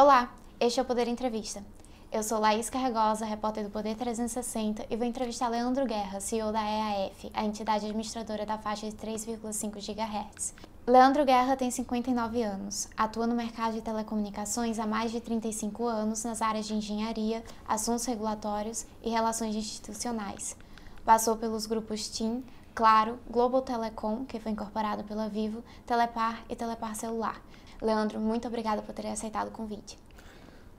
Olá, este é o Poder Entrevista. Eu sou Laís Carregosa, repórter do Poder 360 e vou entrevistar Leandro Guerra, CEO da EAF, a entidade administradora da faixa de 3,5 GHz. Leandro Guerra tem 59 anos, atua no mercado de telecomunicações há mais de 35 anos nas áreas de engenharia, assuntos regulatórios e relações institucionais. Passou pelos grupos TIM, Claro, Global Telecom, que foi incorporado pela Vivo, Telepar e Telepar Celular. Leandro, muito obrigada por ter aceitado o convite.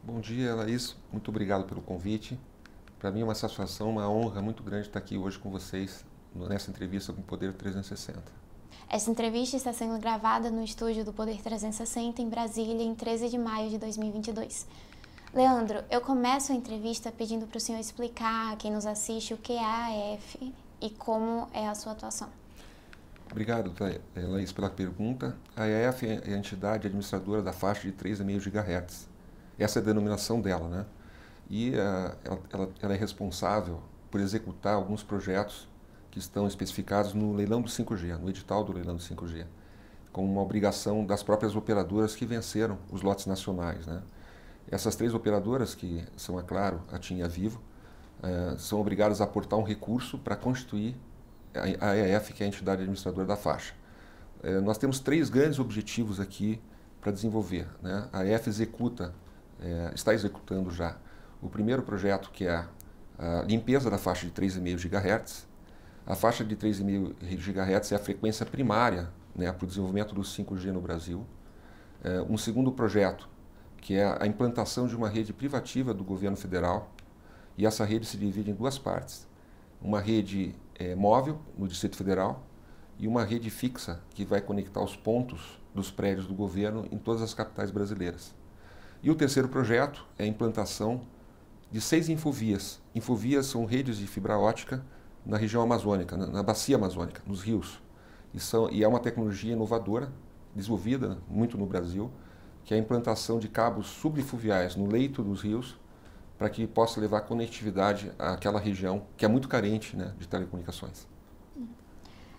Bom dia, Laís. Muito obrigado pelo convite. Para mim é uma satisfação, uma honra muito grande estar aqui hoje com vocês nessa entrevista com o Poder 360. Essa entrevista está sendo gravada no estúdio do Poder 360 em Brasília em 13 de maio de 2022. Leandro, eu começo a entrevista pedindo para o senhor explicar a quem nos assiste o que é a AF e como é a sua atuação. Obrigado, eh, Laís, pela pergunta. A EF é a entidade administradora da faixa de 3,5 GHz. Essa é a denominação dela, né? E uh, ela, ela, ela, é responsável por executar alguns projetos que estão especificados no leilão do 5G, no edital do leilão do 5G, com uma obrigação das próprias operadoras que venceram os lotes nacionais, né? Essas três operadoras, que são, é claro, a TIM e a Vivo, uh, são obrigadas a aportar um recurso para constituir a EF, que é a entidade administradora da faixa. Uh, nós temos três grandes objetivos aqui para desenvolver. Né? A EF executa, uh, está executando já o primeiro projeto, que é a limpeza da faixa de 3,5 GHz. A faixa de 3,5 GHz é a frequência primária né, para o desenvolvimento do 5G no Brasil. um segundo projeto, que é a implantação de uma rede privativa do governo federal, e essa rede se divide em duas partes. Uma rede é, móvel no Distrito Federal e uma rede fixa que vai conectar os pontos dos prédios do governo em todas as capitais brasileiras. E o terceiro projeto é a implantação de seis infovias. Infovias são redes de fibra ótica na região amazônica, na, na bacia amazônica, nos rios. E, são, e é uma tecnologia inovadora, desenvolvida muito no Brasil, que é a implantação de cabos subfluviais no leito dos rios para que possa levar conectividade àquela região que é muito carente né, de telecomunicações.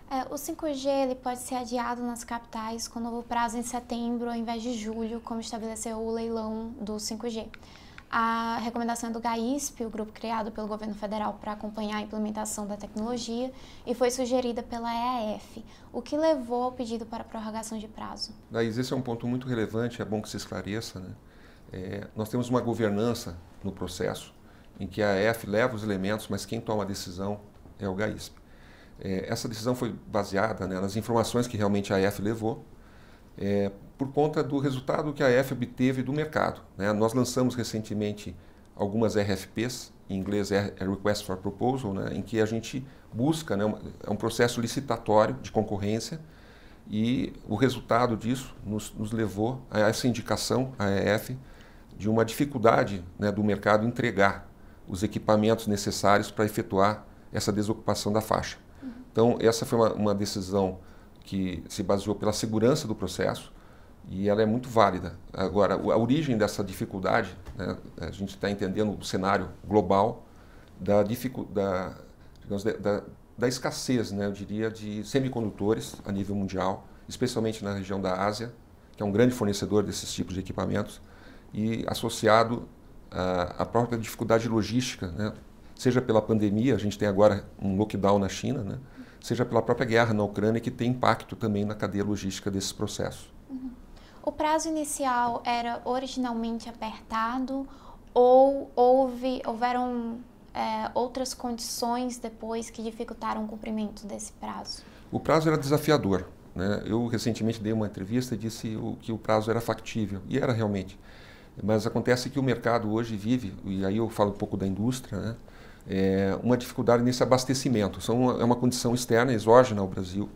É, o 5G ele pode ser adiado nas capitais com novo prazo em setembro ao invés de julho, como estabeleceu o leilão do 5G. A recomendação é do GAISP, o grupo criado pelo governo federal para acompanhar a implementação da tecnologia, e foi sugerida pela EAF, o que levou ao pedido para prorrogação de prazo. Daí, esse é um ponto muito relevante, é bom que se esclareça. Né? É, nós temos uma governança no processo em que a EF leva os elementos, mas quem toma a decisão é o GAISP. É, essa decisão foi baseada né, nas informações que realmente a EF levou, é, por conta do resultado que a EF obteve do mercado. Né? Nós lançamos recentemente algumas RFPs, em inglês é Request for Proposal, né, em que a gente busca, né, é um processo licitatório de concorrência, e o resultado disso nos, nos levou a essa indicação, a EF, de uma dificuldade né, do mercado entregar os equipamentos necessários para efetuar essa desocupação da faixa. Então, essa foi uma, uma, decisão que se baseou pela segurança do processo e ela é muito válida. Agora, a origem dessa dificuldade, né, a gente está entendendo o cenário global da, da, digamos, da, da escassez, né, eu diria, de semicondutores a nível mundial, especialmente na região da Ásia, que é um grande fornecedor desses tipos de equipamentos e associado à, própria dificuldade logística, né? seja pela pandemia, a gente tem agora um lockdown na China, né? seja pela própria guerra na Ucrânia, que tem impacto também na cadeia logística desses processos. Uhum. O prazo inicial era originalmente apertado ou houve, houveram é, outras condições depois que dificultaram o cumprimento desse prazo? O prazo era desafiador. Né? Eu recentemente dei uma entrevista e disse o, que o prazo era factível, e era realmente. Mas acontece que o mercado hoje vive, e aí eu falo um pouco da indústria, né? é uma dificuldade nesse abastecimento. São, é uma condição externa, exógena ao Brasil,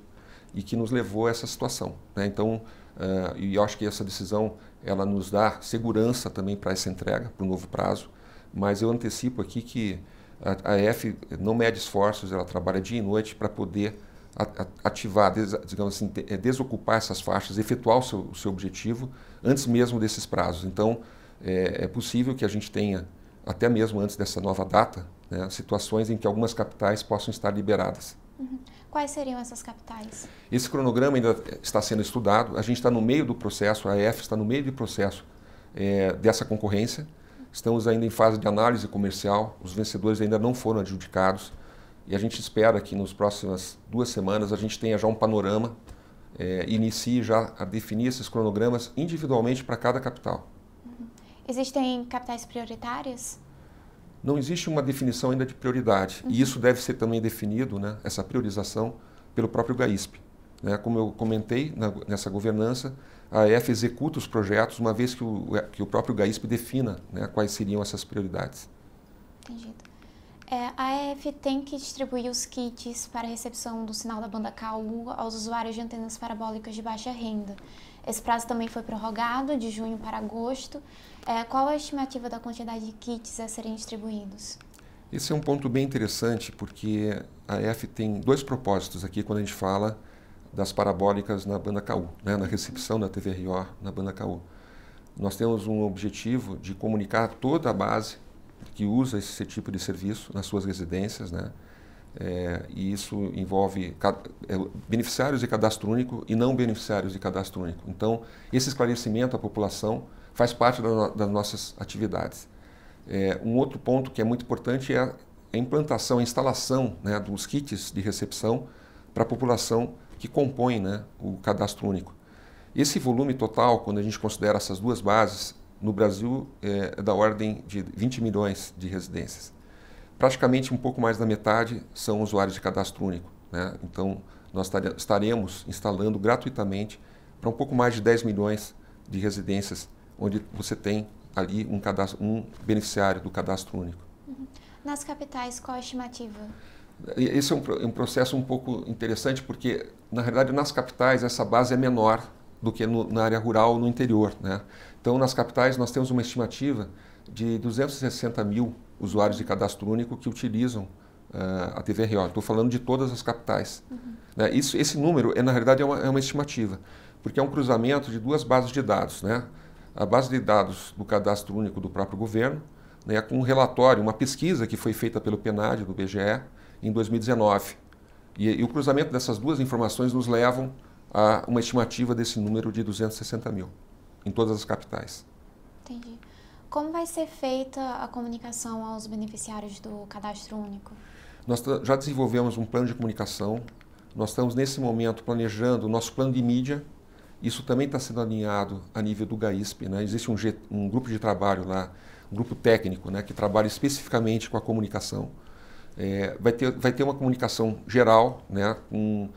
e que nos levou a essa situação. Né? Então, uh, e eu acho que essa decisão ela nos dá segurança também para essa entrega, para o novo prazo, mas eu antecipo aqui que a, a EF não mede esforços, ela trabalha dia e noite para poder ativar, digamos assim, é, desocupar essas faixas, efetuar o seu, o seu objetivo antes mesmo desses prazos. Então, é, é, possível que a gente tenha, até mesmo antes dessa nova data, né, situações em que algumas capitais possam estar liberadas. Uhum. Quais seriam essas capitais? Esse cronograma ainda está sendo estudado, a gente está no meio do processo, a EF está no meio do processo é, dessa concorrência. Estamos ainda em fase de análise comercial, os vencedores ainda não foram adjudicados e a gente espera que nas próximas duas semanas a gente tenha já um panorama é, inicie já a definir esses cronogramas individualmente para cada capital. Uhum. Existem capitais prioritárias? Não existe uma definição ainda de prioridade uhum. e isso deve ser também definido, né, essa priorização, pelo próprio GAISP. Né? Como eu comentei na, nessa governança, a EF executa os projetos uma vez que o, que o próprio GAISP defina né, quais seriam essas prioridades. Entendido. É, a EF tem que distribuir os kits para recepção do sinal da banda KU aos usuários de antenas parabólicas de baixa renda. Esse prazo também foi prorrogado de junho para agosto. É, qual a estimativa da quantidade de kits a serem distribuídos? Esse é um ponto bem interessante porque a EF tem dois propósitos aqui quando a gente fala das parabólicas na banda KU, né, na recepção da TVRO na banda KU. Nós temos um objetivo de comunicar toda a base que usa esse tipo de serviço nas suas residências, né? É, e isso envolve é, beneficiários de cadastro único e não beneficiários de cadastro único. Então, esse esclarecimento à população faz parte da, das nossas atividades. É, um outro ponto que é muito importante é a implantação, a instalação né, dos kits de recepção para a população que compõe né, o cadastro único. Esse volume total, quando a gente considera essas duas bases, no Brasil é, é da ordem de 20 milhões de residências. Praticamente um pouco mais da metade são usuários de cadastro único. Né? Então, nós estaremos instalando gratuitamente para um pouco mais de 10 milhões de residências, onde você tem ali um, cadastro, um beneficiário do cadastro único. Uhum. Nas capitais, qual a estimativa? Esse é um, um, processo um pouco interessante, porque, na realidade, nas capitais essa base é menor do que no, na área rural ou no interior. Né? Então, nas capitais, nós temos uma estimativa de 260 mil usuários de cadastro único que utilizam uh, a TVRO. Estou falando de todas as capitais. Uhum. Né? Isso, esse número, é, na realidade, é uma, é uma estimativa, porque é um cruzamento de duas bases de dados. Né? A base de dados do cadastro único do próprio governo, né, com um relatório, uma pesquisa que foi feita pelo PNAD, do BGE, em 2019. E, e, o cruzamento dessas duas informações nos levam a uma estimativa desse número de 260 mil em todas as capitais. Entendi. Como vai ser feita a comunicação aos beneficiários do cadastro único? Nós já desenvolvemos um plano de comunicação. Nós estamos nesse momento planejando o nosso plano de mídia. Isso também está sendo alinhado a nível do GAISP. Né? Existe um, um grupo de trabalho lá, um grupo técnico, né, que trabalha especificamente com a comunicação. É, vai, ter, vai ter uma comunicação geral, né, com,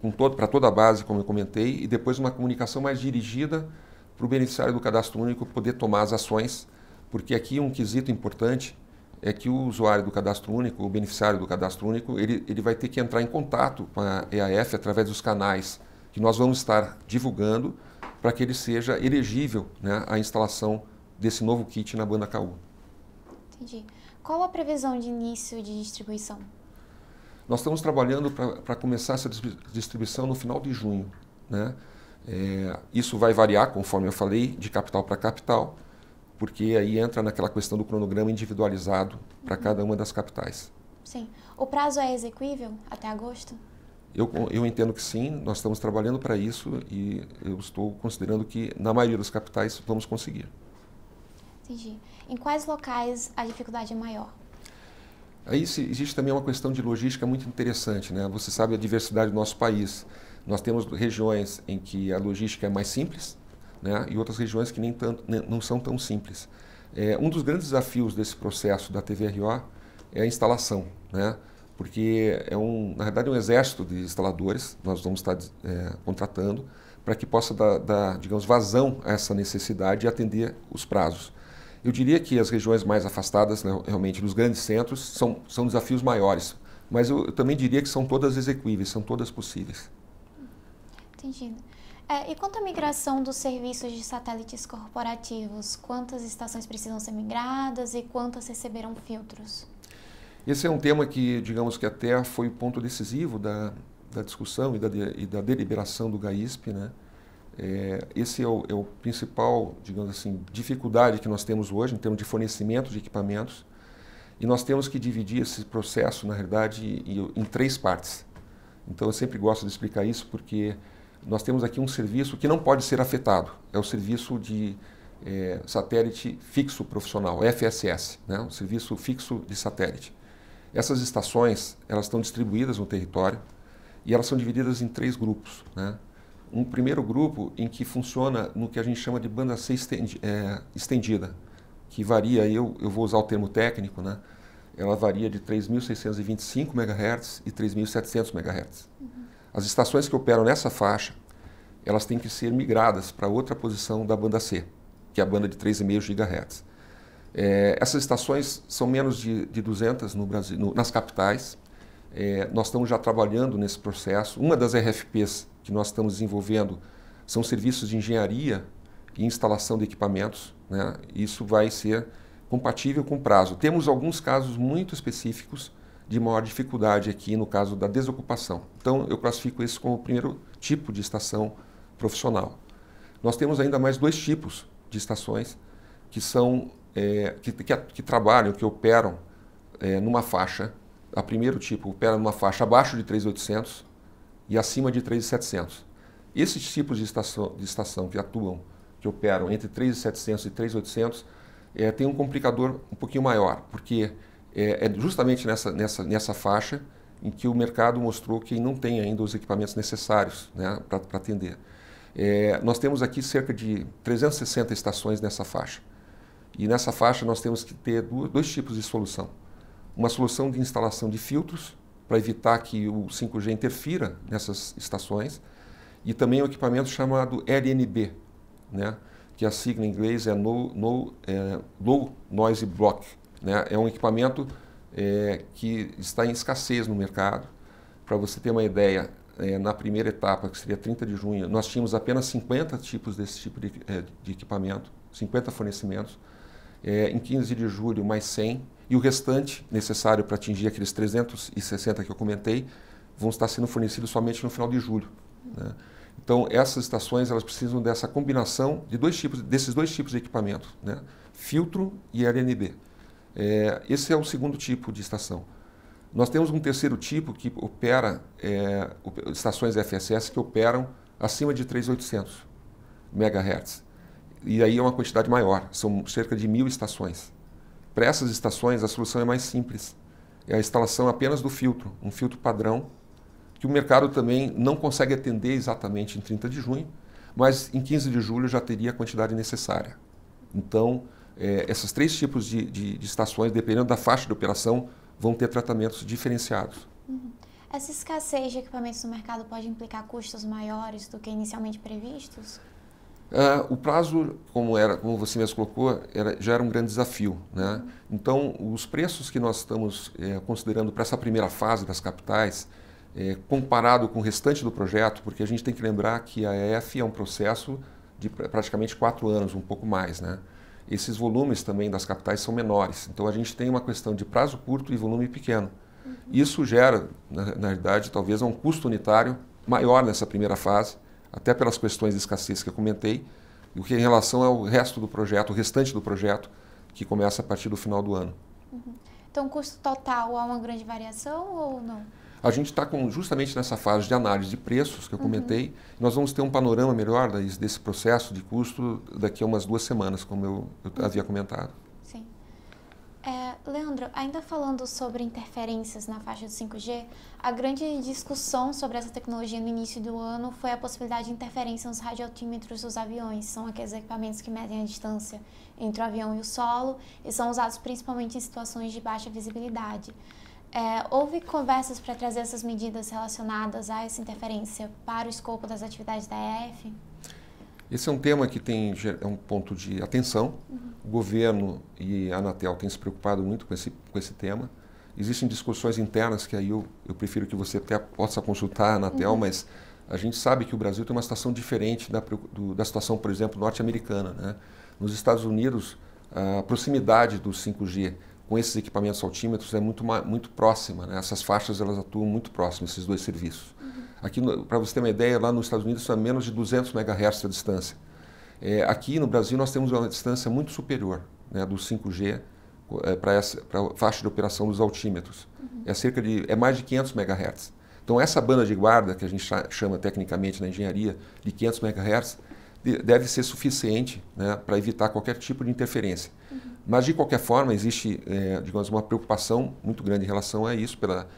com todo, para toda a base, como eu comentei, e depois uma comunicação mais dirigida para o beneficiário do cadastro único poder tomar as ações, porque aqui um quesito importante é que o usuário do cadastro único, o beneficiário do cadastro único, ele, ele vai ter que entrar em contato com a EAF através dos canais que nós vamos estar divulgando para que ele seja elegível né, à instalação desse novo kit na banda KU. Entendi. Qual a previsão de início de distribuição? Nós estamos trabalhando para começar essa distribuição no final de junho. Né? É, isso vai variar, conforme eu falei, de capital para capital, porque aí entra naquela questão do cronograma individualizado para uhum. cada uma das capitais. Sim. O prazo é execuível até agosto? Eu, eu entendo que sim, nós estamos trabalhando para isso e eu estou considerando que na maioria das capitais vamos conseguir. Entendi. Em quais locais a dificuldade é maior? Aí existe também uma questão de logística muito interessante, né? Você sabe a diversidade do nosso país. Nós temos regiões em que a logística é mais simples, né? E outras regiões que nem tanto, não são tão simples. É, um dos grandes desafios desse processo da TVRO é a instalação, né? Porque é um, na verdade, é um exército de instaladores. Nós vamos estar é, contratando para que possa dar, dar, digamos, vazão a essa necessidade e atender os prazos. Eu diria que as regiões mais afastadas, né, realmente, dos grandes centros, são, são desafios maiores. Mas eu, eu, também diria que são todas execuíveis, são todas possíveis. Entendido. É, e quanto à migração dos serviços de satélites corporativos, quantas estações precisam ser migradas e quantas receberam filtros? Esse é um tema que, digamos que até foi o ponto decisivo da, da discussão e da, e da deliberação do GAISP, né? É, esse é o, é o, principal, digamos assim, dificuldade que nós temos hoje em termos de fornecimento de equipamentos. E nós temos que dividir esse processo, na realidade, em três partes. Então, eu sempre gosto de explicar isso porque nós temos aqui um serviço que não pode ser afetado. É o serviço de é, satélite fixo profissional, FSS, né, um serviço fixo de satélite. Essas estações elas estão distribuídas no território e elas são divididas em três grupos. Né? Um primeiro grupo em que funciona no que a gente chama de banda C é, estendida, que varia, eu, eu vou usar o termo técnico, né? ela varia de 3.625 MHz e 3.700 MHz. Uhum. As estações que operam nessa faixa, elas têm que ser migradas para outra posição da banda C, que é a banda de 3,5 GHz. É, essas estações são menos de, de 200 no Brasil, no, nas capitais. É, nós estamos já trabalhando nesse processo. Uma das RFPs que nós estamos desenvolvendo são serviços de engenharia e instalação de equipamentos. Né? Isso vai ser compatível com o prazo. Temos alguns casos muito específicos de maior dificuldade aqui no caso da desocupação. Então, eu classifico isso como o primeiro tipo de estação profissional. Nós temos ainda mais dois tipos de estações que são é, que, que, que, trabalham, que operam é, numa faixa. A primeiro tipo opera numa faixa abaixo de 3.800 e acima de 3.700. Esses tipos de estação, de estação que atuam, que operam entre 3.700 e 3.800, é, tem um complicador um pouquinho maior, porque é, é, justamente nessa, nessa, nessa faixa em que o mercado mostrou que não tem ainda os equipamentos necessários né, para atender. É, nós temos aqui cerca de 360 estações nessa faixa. E nessa faixa nós temos que ter dois tipos de solução. Uma solução de instalação de filtros, para evitar que o 5G interfira nessas estações, e também um equipamento chamado LNB, né? que a sigla em inglês é no, no, é, Low Noise Block. Né? É um equipamento é, que está em escassez no mercado. Para você ter uma ideia, é, na primeira etapa, que seria 30 de junho, nós tínhamos apenas 50 tipos desse tipo de, é, de equipamento, 50 fornecimentos. É, em 15 de julho, mais 100. E o restante, necessário para atingir aqueles 360 que eu comentei, vão estar sendo fornecidos somente no final de julho. Né? Então, essas estações elas precisam dessa combinação de dois tipos, desses dois tipos de equipamento, né? filtro e LNB. É, esse é o segundo tipo de estação. Nós temos um terceiro tipo que opera, é, estações FSS que operam acima de 3.800 MHz. E aí é uma quantidade maior, são cerca de mil estações. Para essas estações, a solução é mais simples. É a instalação apenas do filtro, um filtro padrão, que o mercado também não consegue atender exatamente em 30 de junho, mas em 15 de julho já teria a quantidade necessária. Então, é, esses três tipos de, de, de, estações, dependendo da faixa de operação, vão ter tratamentos diferenciados. Uhum. Essa escassez de equipamentos no mercado pode implicar custos maiores do que inicialmente previstos? Uh, o prazo, como era, como você mesmo colocou, era, já era um grande desafio. Né? Uhum. Então, os preços que nós estamos é, considerando para essa primeira fase das capitais, é, comparado com o restante do projeto, porque a gente tem que lembrar que a EF é um processo de praticamente quatro anos, um pouco mais. Né? Esses volumes também das capitais são menores. Então a gente tem uma questão de prazo curto e volume pequeno. Uhum. Isso gera, na, na realidade, talvez um custo unitário maior nessa primeira fase, até pelas questões de escassez que eu comentei, do que em relação ao resto do projeto, o restante do projeto, que começa a partir do final do ano. Uhum. Então, custo total há uma grande variação ou não? A gente está justamente nessa fase de análise de preços que eu comentei. Uhum. Nós vamos ter um panorama melhor desse processo de custo daqui a umas duas semanas, como eu, eu uhum. havia comentado. Sim. É, Leandro, ainda falando sobre interferências na faixa de 5G, a grande discussão sobre essa tecnologia no início do ano foi a possibilidade de interferência nos radioaltímetros dos aviões. São aqueles equipamentos que medem a distância entre o avião e o solo e são usados principalmente em situações de baixa visibilidade. É, houve conversas para trazer essas medidas relacionadas a essa interferência para o escopo das atividades da EF? Esse é um tema que tem é um ponto de atenção. Uhum. O governo e a Anatel têm se preocupado muito com esse, com esse tema. Existem discussões internas que aí eu, eu prefiro que você até possa consultar a Anatel, uhum. mas a gente sabe que o Brasil tem uma situação diferente da, do, da situação, por exemplo, norte-americana. Né? Nos Estados Unidos, a proximidade do 5G com esses equipamentos altímetros é muito, muito próxima. Né? Essas faixas elas atuam muito próximas, esses dois serviços. Uhum. Aqui, para você ter uma ideia, lá nos Estados Unidos são menos de 200 MHz a distância. É, aqui no Brasil nós temos uma distância muito superior né, do 5G é, para a faixa de operação dos altímetros. Uhum. É cerca de é mais de 500 MHz. Então essa banda de guarda que a gente chama tecnicamente na engenharia de 500 MHz deve ser suficiente né, para evitar qualquer tipo de interferência. Uhum. Mas, de qualquer forma, existe, é, digamos, uma preocupação muito grande em relação a isso, pela,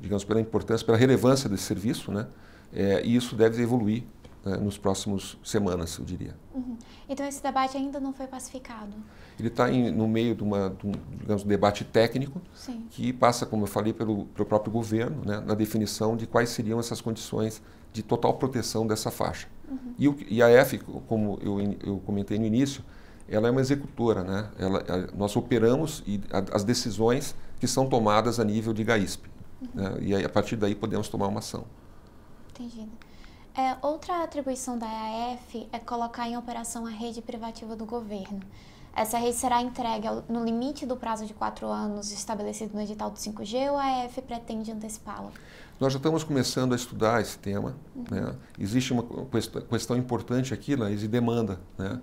digamos, pela importância, pela relevância desse serviço, né? É, e isso deve evoluir né, nos próximos semanas, eu diria. Uhum. Então, esse debate ainda não foi pacificado? Ele está no meio de, uma, de um digamos, debate técnico Sim. que passa, como eu falei, pelo, pelo próprio governo, né, na definição de quais seriam essas condições de total proteção dessa faixa. Uhum. E, o, e, a EF, como eu, eu comentei no início, ela é uma executora, né? Ela, a, nós operamos e a, as decisões que são tomadas a nível de GAISP. Uhum. Né? E aí, a partir daí podemos tomar uma ação. Entendido. É, outra atribuição da EAF é colocar em operação a rede privativa do governo. Essa rede será entregue no limite do prazo de quatro anos estabelecido no edital do 5G ou a EF pretende antecipá-lo? Nós já estamos começando a estudar esse tema. Uhum. Né? Existe uma questão importante aqui, Laís, de demanda. Né? Uhum.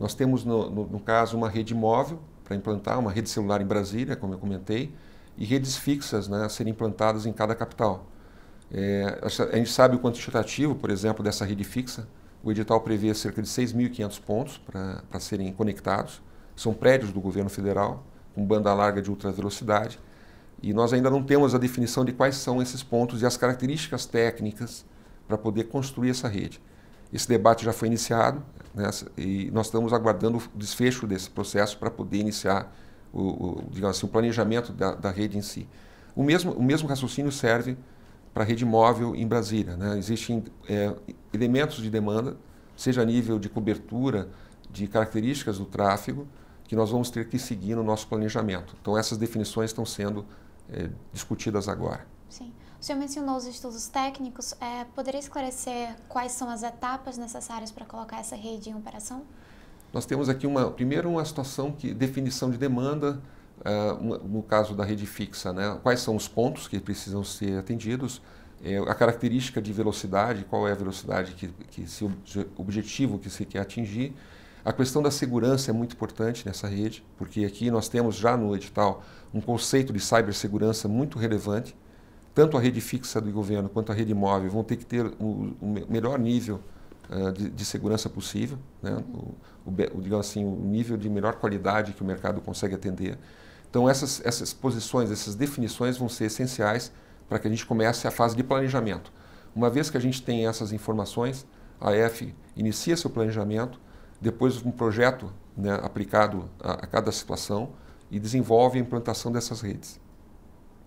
Nós temos, no, no, no, caso, uma rede móvel para implantar, uma rede celular em Brasília, como eu comentei, e redes fixas né, a serem implantadas em cada capital. É, a gente sabe o quantitativo, por exemplo, dessa rede fixa. O edital prevê cerca de 6.500 pontos para serem conectados. São prédios do governo federal, com banda larga de ultra velocidade e nós ainda não temos a definição de quais são esses pontos e as características técnicas para poder construir essa rede. Esse debate já foi iniciado né, e nós estamos aguardando o desfecho desse processo para poder iniciar o, o, digamos assim, o planejamento da, da, rede em si. O mesmo, o mesmo raciocínio serve para a rede móvel em Brasília. Né? Existem é, elementos de demanda, seja a nível de cobertura, de características do tráfego, que nós vamos ter que seguir no nosso planejamento. Então, essas definições estão sendo é, discutidas agora. Sim. O senhor mencionou os estudos técnicos. É, poderia esclarecer quais são as etapas necessárias para colocar essa rede em operação? Nós temos aqui uma, primeiro uma situação que definição de demanda, no caso da rede fixa, né? quais são os pontos que precisam ser atendidos, é, a característica de velocidade, qual é a velocidade que, que se objetivo que se quer atingir. A questão da segurança é muito importante nessa rede, porque aqui nós temos já no edital um conceito de cibersegurança muito relevante. Tanto a rede fixa do governo quanto a rede móvel vão ter que ter o, o melhor nível uh, de, de, segurança possível, né? o, o, digamos assim, o nível de melhor qualidade que o mercado consegue atender. Então essas, essas posições, essas definições vão ser essenciais para que a gente comece a fase de planejamento. Uma vez que a gente tem essas informações, a EF inicia seu planejamento, depois um projeto né, aplicado a, a cada situação, e desenvolve a implantação dessas redes.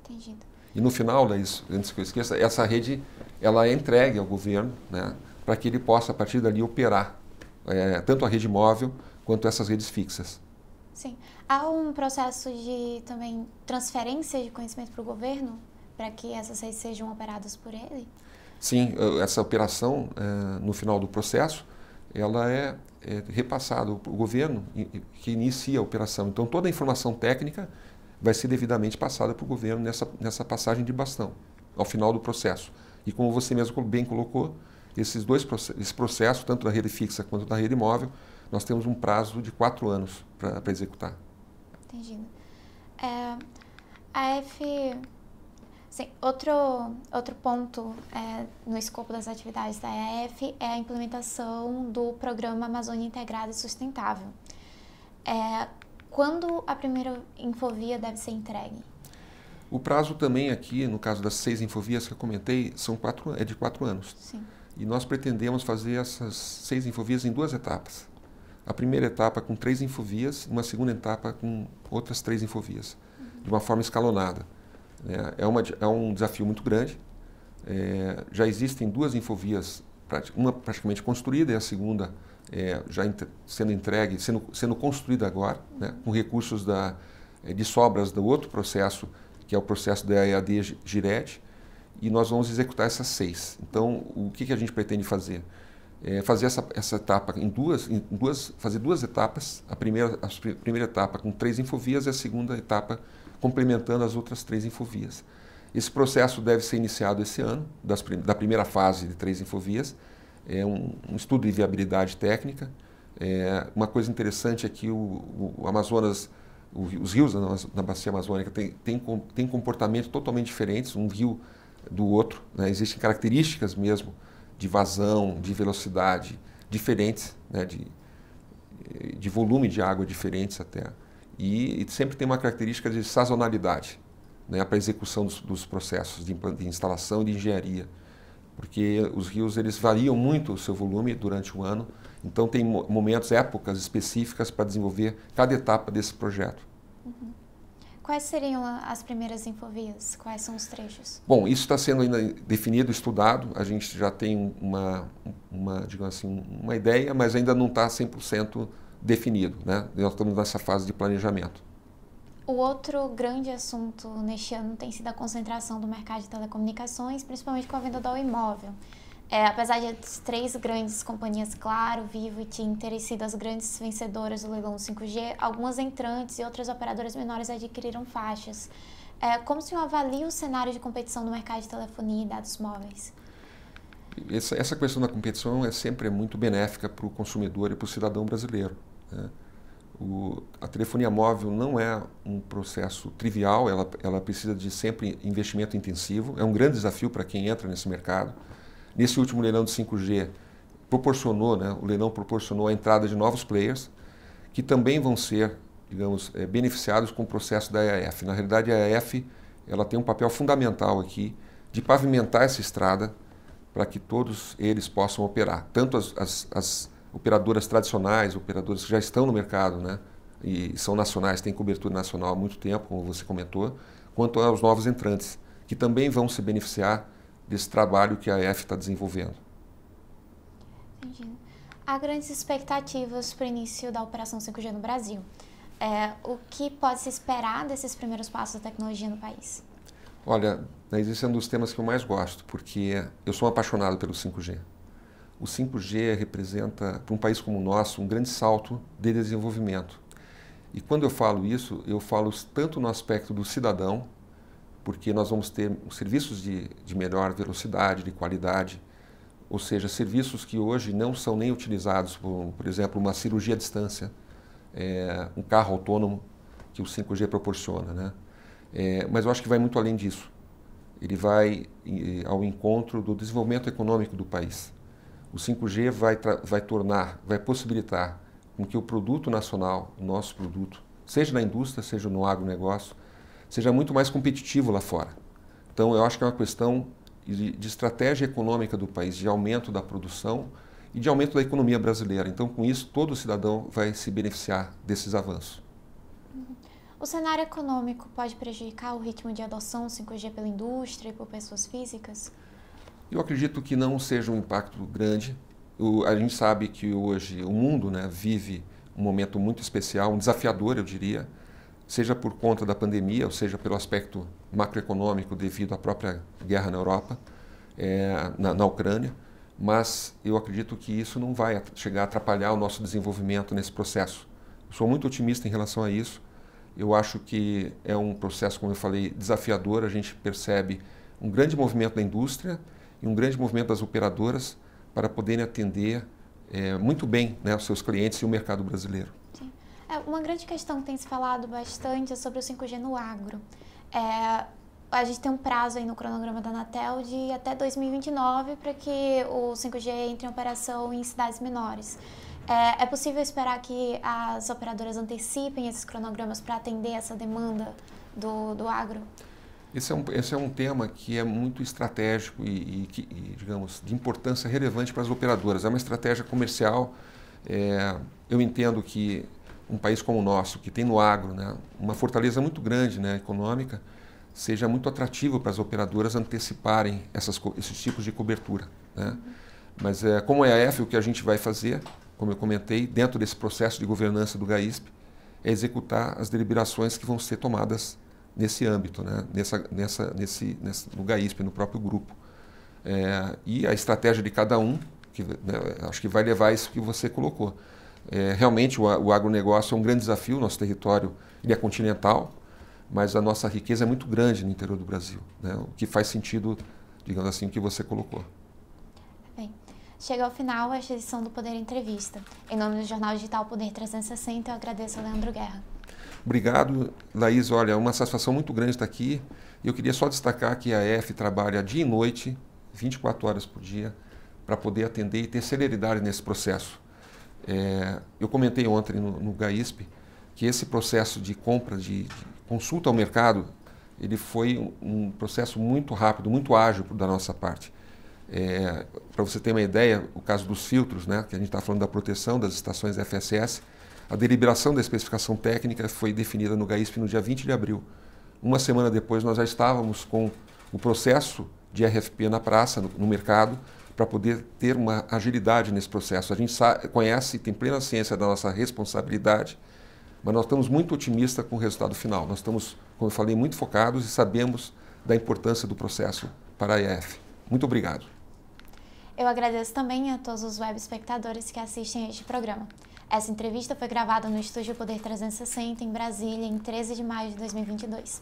Entendido. E no final, antes que eu esqueça, essa rede ela é entregue ao governo né, para que ele possa, a partir dali, operar é, tanto a rede móvel quanto essas redes fixas. Sim. Há um processo de também transferência de conhecimento para o governo para que essas redes sejam operadas por ele? Sim, essa operação, é, no final do processo, ela é é, repassado para o governo que inicia a operação. Então, toda a informação técnica vai ser devidamente passada para o governo nessa, nessa passagem de bastão, ao final do processo. E como você mesmo bem colocou, esses dois esse processo, tanto da rede fixa quanto da rede móvel, nós temos um prazo de quatro anos para executar. Entendido. É, a F Sim, outro, outro ponto é, no escopo das atividades da EAF é a implementação do Programa Amazônia Integrada e Sustentável. É, quando a primeira infovia deve ser entregue? O prazo também aqui, no caso das seis infovias que eu comentei, são quatro, é de quatro anos. Sim. E nós pretendemos fazer essas seis infovias em duas etapas. A primeira etapa com três infovias, uma segunda etapa com outras três infovias, uhum. de uma forma escalonada. É, é, uma, é um desafio muito grande. É, já existem duas infovias, uma praticamente construída e a segunda é, já sendo entregue, sendo, sendo construída agora, né, com recursos da, é, de sobras do outro processo, que é o processo da EAD Giret, e nós vamos executar essas seis. Então, o que, que a gente pretende fazer? É fazer essa, essa etapa em duas, em duas, fazer duas etapas, a primeira, a primeira etapa com três infovias e a segunda etapa complementando as outras três infovias. Esse processo deve ser iniciado esse ano, das, da primeira fase de três infovias. É um, um estudo de viabilidade técnica. É, uma coisa interessante é que o, o Amazonas, o, os rios na, na bacia amazônica têm tem, tem comportamentos totalmente diferentes, um rio do outro. Né? Existem características mesmo de vazão, de velocidade, diferentes, né, de, de volume de água diferentes até. E, e sempre tem uma característica de sazonalidade né, para a execução dos, dos processos de, de, instalação e de engenharia. Porque os rios eles variam muito o seu volume durante o ano, então tem momentos, épocas específicas para desenvolver cada etapa desse projeto. Uhum. Quais seriam as primeiras infovias? Quais são os trechos? Bom, isso está sendo ainda definido, estudado. A gente já tem uma, uma digamos assim, uma ideia, mas ainda não está 100% definido. Né? Nós estamos nessa fase de planejamento. O outro grande assunto neste ano tem sido a concentração do mercado de telecomunicações, principalmente com a venda do imóvel. É, apesar de as três grandes companhias, Claro, Vivo e TIM, terem sido as grandes vencedoras do leilão 5G, algumas entrantes e outras operadoras menores adquiriram faixas. É, como o senhor avalia o cenário de competição no mercado de telefonia e dados móveis? Essa, essa questão da competição é sempre muito benéfica para o consumidor e para o cidadão brasileiro. Né? O, a telefonia móvel não é um processo trivial, ela, ela precisa de sempre investimento intensivo, é um grande desafio para quem entra nesse mercado. Nesse último leilão de 5G, proporcionou, né, o leilão proporcionou a entrada de novos players, que também vão ser, digamos, é, beneficiados com o processo da EAF. Na realidade, a EAF ela tem um papel fundamental aqui de pavimentar essa estrada para que todos eles possam operar, tanto as, as, as operadoras tradicionais, operadoras que já estão no mercado, né, e são nacionais, têm cobertura nacional há muito tempo, como você comentou, quanto aos novos entrantes, que também vão se beneficiar desse trabalho que a EF está desenvolvendo. Entendi. Há grandes expectativas para o início da operação 5G no Brasil. É, o que pode se esperar desses primeiros passos da tecnologia no país? Olha, esse é um dos temas que eu mais gosto, porque eu sou apaixonado pelo 5G. O 5G representa, para um país como o nosso, um grande salto de desenvolvimento. E quando eu falo isso, eu falo tanto no aspecto do cidadão, porque nós vamos ter serviços de, de melhor velocidade, de qualidade, ou seja, serviços que hoje não são nem utilizados, por, por exemplo, uma cirurgia à distância, é, um carro autônomo que o 5G proporciona. Né? É, mas eu acho que vai muito além disso. Ele vai ao encontro do desenvolvimento econômico do país. O 5G vai, vai tornar, vai possibilitar com que o produto nacional, o nosso produto, seja na indústria, seja no agronegócio, seja muito mais competitivo lá fora. Então, eu acho que é uma questão de, de estratégia econômica do país, de aumento da produção e de aumento da economia brasileira. Então, com isso, todo cidadão vai se beneficiar desses avanços. Uhum. O cenário econômico pode prejudicar o ritmo de adoção 5G pela indústria e por pessoas físicas? Eu acredito que não seja um impacto grande. O, a gente sabe que hoje o mundo né, vive um momento muito especial, um desafiador, eu diria, seja por conta da pandemia, ou seja pelo aspecto macroeconômico devido à própria guerra na Europa, é, na, na, Ucrânia, mas eu acredito que isso não vai chegar a atrapalhar o nosso desenvolvimento nesse processo. Sou muito otimista em relação a isso. Eu acho que é um processo, como eu falei, desafiador. A gente percebe um grande movimento da indústria e um grande movimento das operadoras para poderem atender é, muito bem né, os seus clientes e o mercado brasileiro. É, uma grande questão que tem se falado bastante é sobre o 5G no agro. É, a gente tem um prazo aí no cronograma da Anatel de até 2029 para que o 5G entre em operação em cidades menores. É, é possível esperar que as operadoras antecipem esses cronogramas para atender essa demanda do, do agro? Esse é, um, esse é um tema que é muito estratégico e, e, e digamos, de importância relevante para as operadoras. É uma estratégia comercial. É, eu entendo que um país como o nosso, que tem no agro né, uma fortaleza muito grande né, econômica, seja muito atrativo para as operadoras anteciparem essas, esses tipos de cobertura. Né? Mas é, como é a EF, o que a gente vai fazer, como eu comentei, dentro desse processo de governança do GAISP, é executar as deliberações que vão ser tomadas nesse âmbito, né? nessa, nessa, nesse, nesse, no GAISP, no próprio grupo. É, e a estratégia de cada um, que né, acho que vai levar isso que você colocou. É, realmente o, o agronegócio é um grande desafio, nosso território ele é continental, mas a nossa riqueza é muito grande no interior do Brasil, né? o que faz sentido, digamos assim, o que você colocou. Bem, chega ao final esta edição do Poder Entrevista. Em nome do Jornal Digital Poder 360, eu agradeço ao Leandro Guerra. Obrigado, Laís. Olha, é uma satisfação muito grande estar aqui. Eu queria só destacar que a EF trabalha dia e noite, 24 horas por dia, para poder atender e ter celeridade nesse processo. É, eu comentei ontem no, no GAISP que esse processo de compra, de, de consulta ao mercado, ele foi um, um, processo muito rápido, muito ágil da nossa parte. É, para você ter uma ideia, o caso dos filtros, né, que a gente está falando da proteção das estações FSS, a deliberação da especificação técnica foi definida no GAISP no dia 20 de abril. Uma semana depois, nós já estávamos com o processo de RFP na praça, no, no mercado, para poder ter uma agilidade nesse processo. A gente sabe, conhece tem plena ciência da nossa responsabilidade, mas nós estamos muito otimistas com o resultado final. Nós estamos, como eu falei, muito focados e sabemos da importância do processo para a EF. Muito obrigado. Eu agradeço também a todos os web espectadores que assistem a este programa. Essa entrevista foi gravada no Estúdio Poder 360, em Brasília, em 13 de maio de 2022.